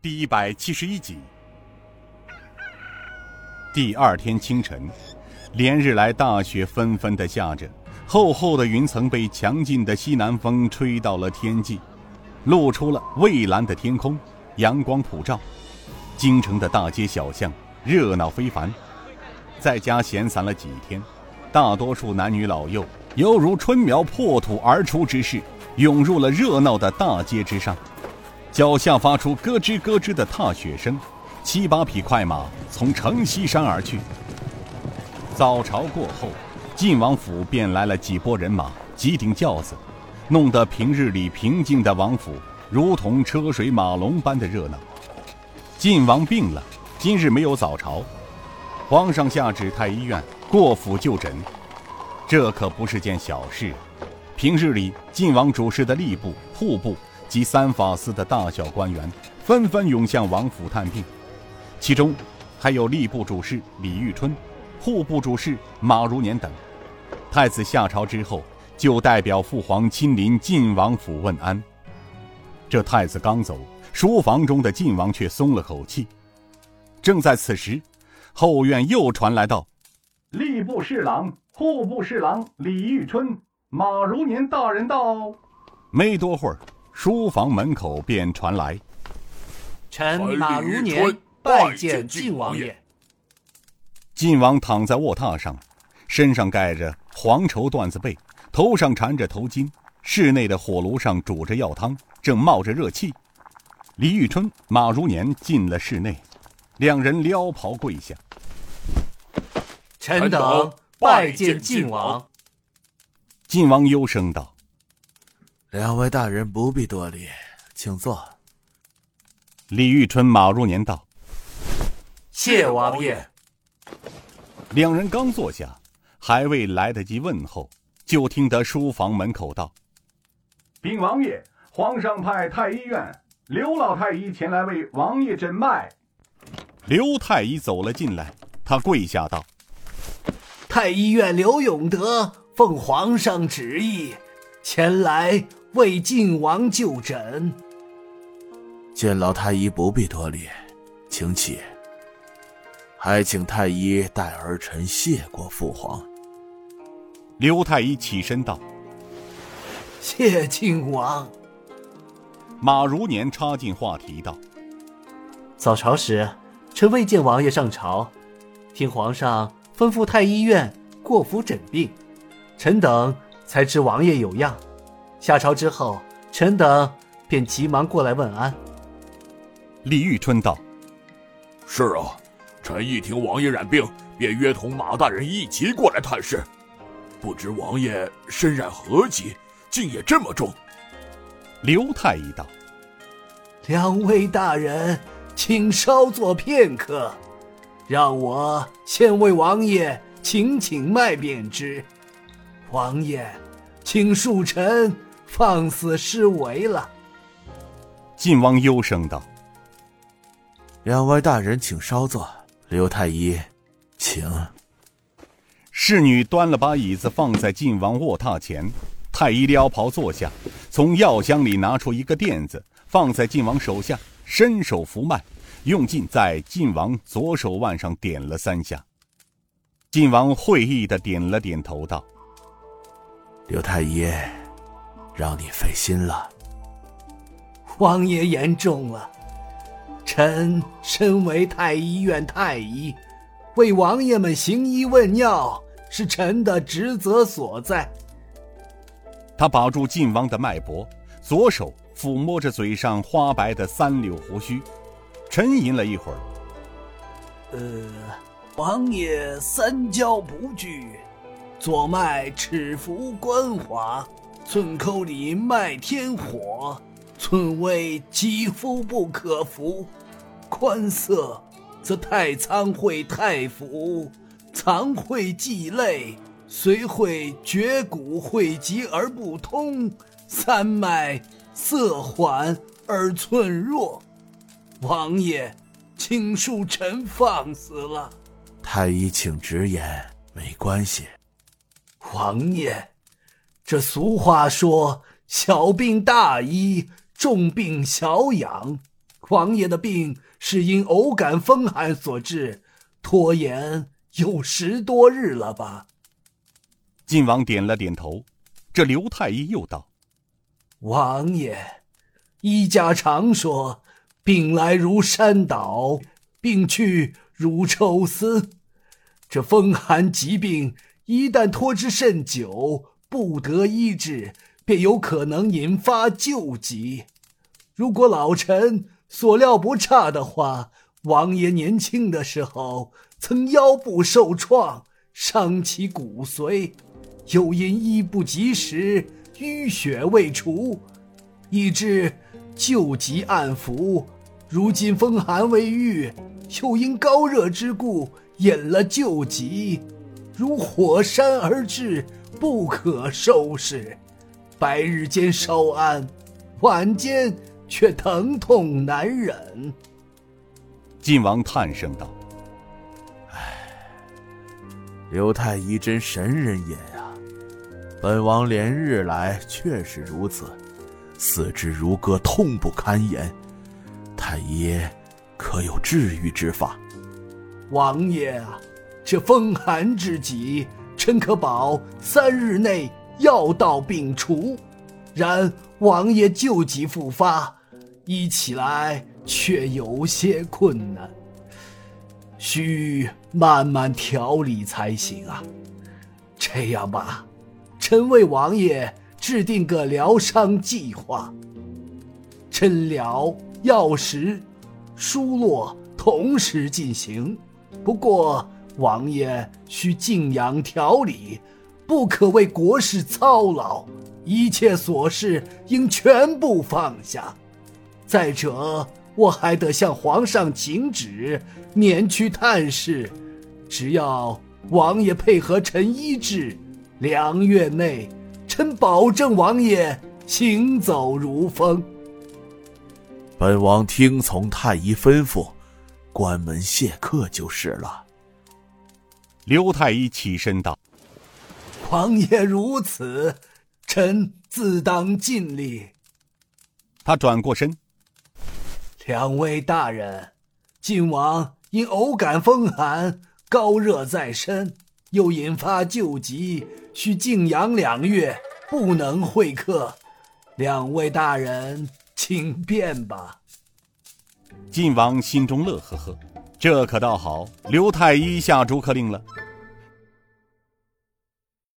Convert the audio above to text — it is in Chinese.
第一百七十一集。第二天清晨，连日来大雪纷纷的下着，厚厚的云层被强劲的西南风吹到了天际，露出了蔚蓝的天空，阳光普照，京城的大街小巷热闹非凡。在家闲散了几天，大多数男女老幼犹如春苗破土而出之势，涌入了热闹的大街之上。脚下发出咯吱咯吱的踏雪声，七八匹快马从城西山而去。早朝过后，晋王府便来了几拨人马，几顶轿子，弄得平日里平静的王府如同车水马龙般的热闹。晋王病了，今日没有早朝，皇上下旨太医院过府就诊，这可不是件小事。平日里，晋王主事的吏部、户部。及三法司的大小官员纷纷涌向王府探病，其中还有吏部主事李玉春、户部主事马如年等。太子下朝之后，就代表父皇亲临晋王府问安。这太子刚走，书房中的晋王却松了口气。正在此时，后院又传来道：“吏部侍郎、户部侍郎李玉春、马如年大人到。”没多会儿。书房门口便传来：“臣马如年拜见晋王爷。”晋王躺在卧榻上，身上盖着黄绸缎子被，头上缠着头巾。室内的火炉上煮着药汤，正冒着热气。李玉春、马如年进了室内，两人撩袍跪下：“臣等拜见晋王。”晋王幽声道。两位大人不必多礼，请坐。李玉春、马如年道：“谢王爷。”两人刚坐下，还未来得及问候，就听得书房门口道：“禀王爷，皇上派太医院刘老太医前来为王爷诊脉。”刘太医走了进来，他跪下道：“太医院刘永德奉皇上旨意前来。”为晋王就诊，见老太医不必多礼，请起。还请太医代儿臣谢过父皇。刘太医起身道：“谢晋王。”马如年插进话题道：“早朝时，臣未见王爷上朝，听皇上吩咐太医院过府诊病，臣等才知王爷有恙。”下朝之后，臣等便急忙过来问安。李玉春道：“是啊，臣一听王爷染病，便约同马大人一起过来探视。不知王爷身染何疾，竟也这么重？”刘太医道：“两位大人，请稍坐片刻，让我先为王爷请请脉便知。王爷，请恕臣。”放肆施为了。晋王忧声道：“两位大人，请稍坐。刘太医，请。”侍女端了把椅子放在晋王卧榻前，太医撩袍坐下，从药箱里拿出一个垫子，放在晋王手下，伸手扶脉，用劲在晋王左手腕上点了三下。晋王会意的点了点头，道：“刘太医。”让你费心了，王爷言重了。臣身为太医院太医，为王爷们行医问药是臣的职责所在。他把住晋王的脉搏，左手抚摸着嘴上花白的三绺胡须，沉吟了一会儿。呃，王爷三焦不惧，左脉尺浮关华。寸口里脉天火，寸微肌肤不可服。宽色则太仓会太腑，藏会忌泪，虽会绝骨会急而不通。三脉色缓而寸弱。王爷，请恕臣放肆了。太医，请直言，没关系。王爷。这俗话说：“小病大医，重病小养。”王爷的病是因偶感风寒所致，拖延有十多日了吧？晋王点了点头。这刘太医又道：“王爷，医家常说，病来如山倒，病去如抽丝。这风寒疾病一旦拖之甚久，不得医治，便有可能引发旧疾。如果老臣所料不差的话，王爷年轻的时候曾腰部受创，伤其骨髓。”又因医不及时，淤血未除，以致旧疾暗伏。如今风寒未愈，又因高热之故引了旧疾，如火山而至，不可收拾。白日间稍安，晚间却疼痛难忍。晋王叹声道：“唉，刘太医真神人也啊。”本王连日来确实如此，四肢如割，痛不堪言。太医可有治愈之法？王爷啊，这风寒之疾，臣可保三日内药到病除。然王爷旧疾复发，医起来却有些困难，需慢慢调理才行啊。这样吧。臣为王爷制定个疗伤计划。针疗、药食、疏络同时进行，不过王爷需静养调理，不可为国事操劳，一切琐事应全部放下。再者，我还得向皇上请旨，免去探视。只要王爷配合臣医治。两月内，臣保证王爷行走如风。本王听从太医吩咐，关门谢客就是了。刘太医起身道：“王爷如此，臣自当尽力。”他转过身：“两位大人，晋王因偶感风寒，高热在身。”又引发旧疾，需静养两月，不能会客。两位大人，请便吧。晋王心中乐呵呵，这可倒好，刘太医下逐客令了。